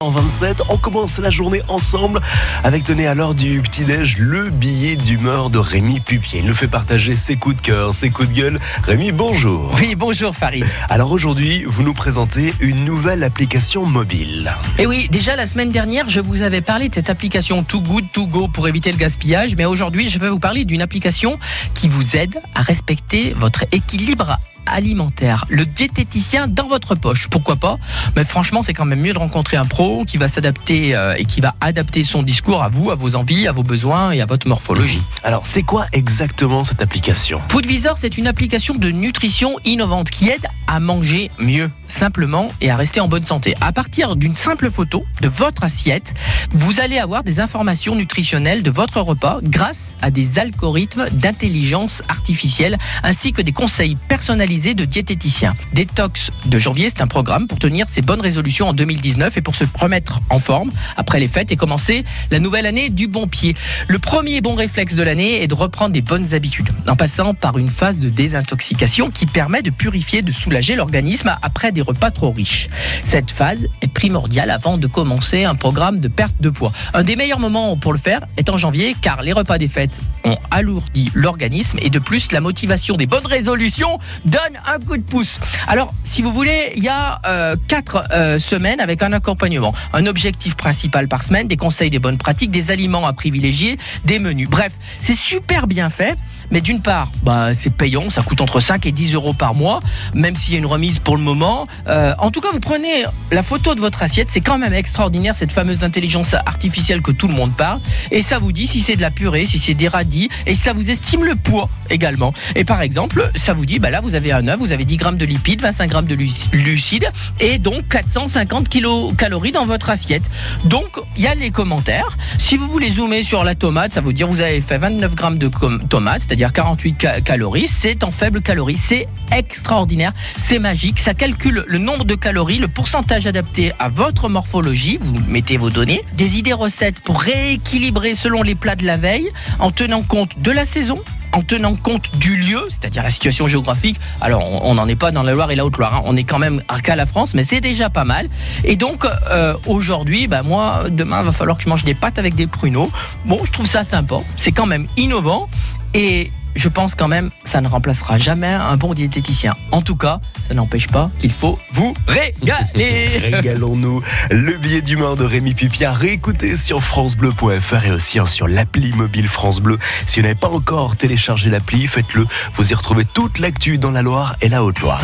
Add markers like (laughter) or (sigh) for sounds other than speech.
En 27, on commence la journée ensemble avec donné à l'heure du petit-déj le billet d'humeur de Rémi Pupier. Il nous fait partager ses coups de cœur, ses coups de gueule. Rémi, bonjour. Oui, bonjour Farid. Alors aujourd'hui, vous nous présentez une nouvelle application mobile. Et oui, déjà la semaine dernière, je vous avais parlé de cette application Too Good To Go pour éviter le gaspillage, mais aujourd'hui, je vais vous parler d'une application qui vous aide à respecter votre équilibre alimentaire, le diététicien dans votre poche. Pourquoi pas? Mais franchement, c'est quand même mieux de rencontrer un pro qui va s'adapter euh, et qui va adapter son discours à vous, à vos envies, à vos besoins et à votre morphologie. Alors, c'est quoi exactement cette application? Foodvisor, c'est une application de nutrition innovante qui aide à manger mieux, simplement et à rester en bonne santé. À partir d'une simple photo de votre assiette, vous allez avoir des informations nutritionnelles de votre repas grâce à des algorithmes d'intelligence artificielle ainsi que des conseils personnalisés de diététicien. Détox de janvier, c'est un programme pour tenir ses bonnes résolutions en 2019 et pour se remettre en forme après les fêtes et commencer la nouvelle année du bon pied. Le premier bon réflexe de l'année est de reprendre des bonnes habitudes en passant par une phase de désintoxication qui permet de purifier, de soulager l'organisme après des repas trop riches. Cette phase est primordiale avant de commencer un programme de perte de poids. Un des meilleurs moments pour le faire est en janvier car les repas des fêtes ont alourdi l'organisme et de plus la motivation des bonnes résolutions donne un coup de pouce. Alors, si vous voulez, il y a euh, quatre euh, semaines avec un accompagnement, un objectif principal par semaine, des conseils, des bonnes pratiques, des aliments à privilégier, des menus. Bref, c'est super bien fait. Mais d'une part, bah, c'est payant, ça coûte entre 5 et 10 euros par mois, même s'il y a une remise pour le moment. Euh, en tout cas, vous prenez la photo de votre assiette, c'est quand même extraordinaire cette fameuse intelligence artificielle que tout le monde parle. Et ça vous dit si c'est de la purée, si c'est des radis, et ça vous estime le poids également. Et par exemple, ça vous dit, bah là, vous avez un œuf, vous avez 10 grammes de lipides, 25 grammes de lucides, et donc 450 kilocalories dans votre assiette. Donc, il y a les commentaires. Si vous voulez zoomer sur la tomate, ça vous dire vous avez fait 29 grammes de tomates, c'est-à-dire 48 calories. C'est en faible calorie. C'est extraordinaire. C'est magique. Ça calcule le nombre de calories, le pourcentage adapté à votre morphologie. Vous mettez vos données. Des idées recettes pour rééquilibrer selon les plats de la veille en tenant compte de la saison, en tenant compte du lieu, c'est-à-dire la situation géographique. Alors, on n'en est pas dans la Loire et la Haute-Loire, hein. on est quand même à la France, mais c'est déjà pas mal. Et donc, euh, aujourd'hui, bah, moi, demain, il va falloir que je mange des pâtes avec des pruneaux. Bon, je trouve ça sympa, c'est quand même innovant. Et je pense quand même ça ne remplacera jamais un bon diététicien. En tout cas, ça n'empêche pas qu'il faut vous régaler. (laughs) Régalons-nous. Le billet d'humeur de Rémi Pupia, réécoutez sur francebleu.fr et aussi hein, sur l'appli mobile France Bleu. Si vous n'avez pas encore téléchargé l'appli, faites-le. Vous y retrouvez toute l'actu dans la Loire et la Haute-Loire.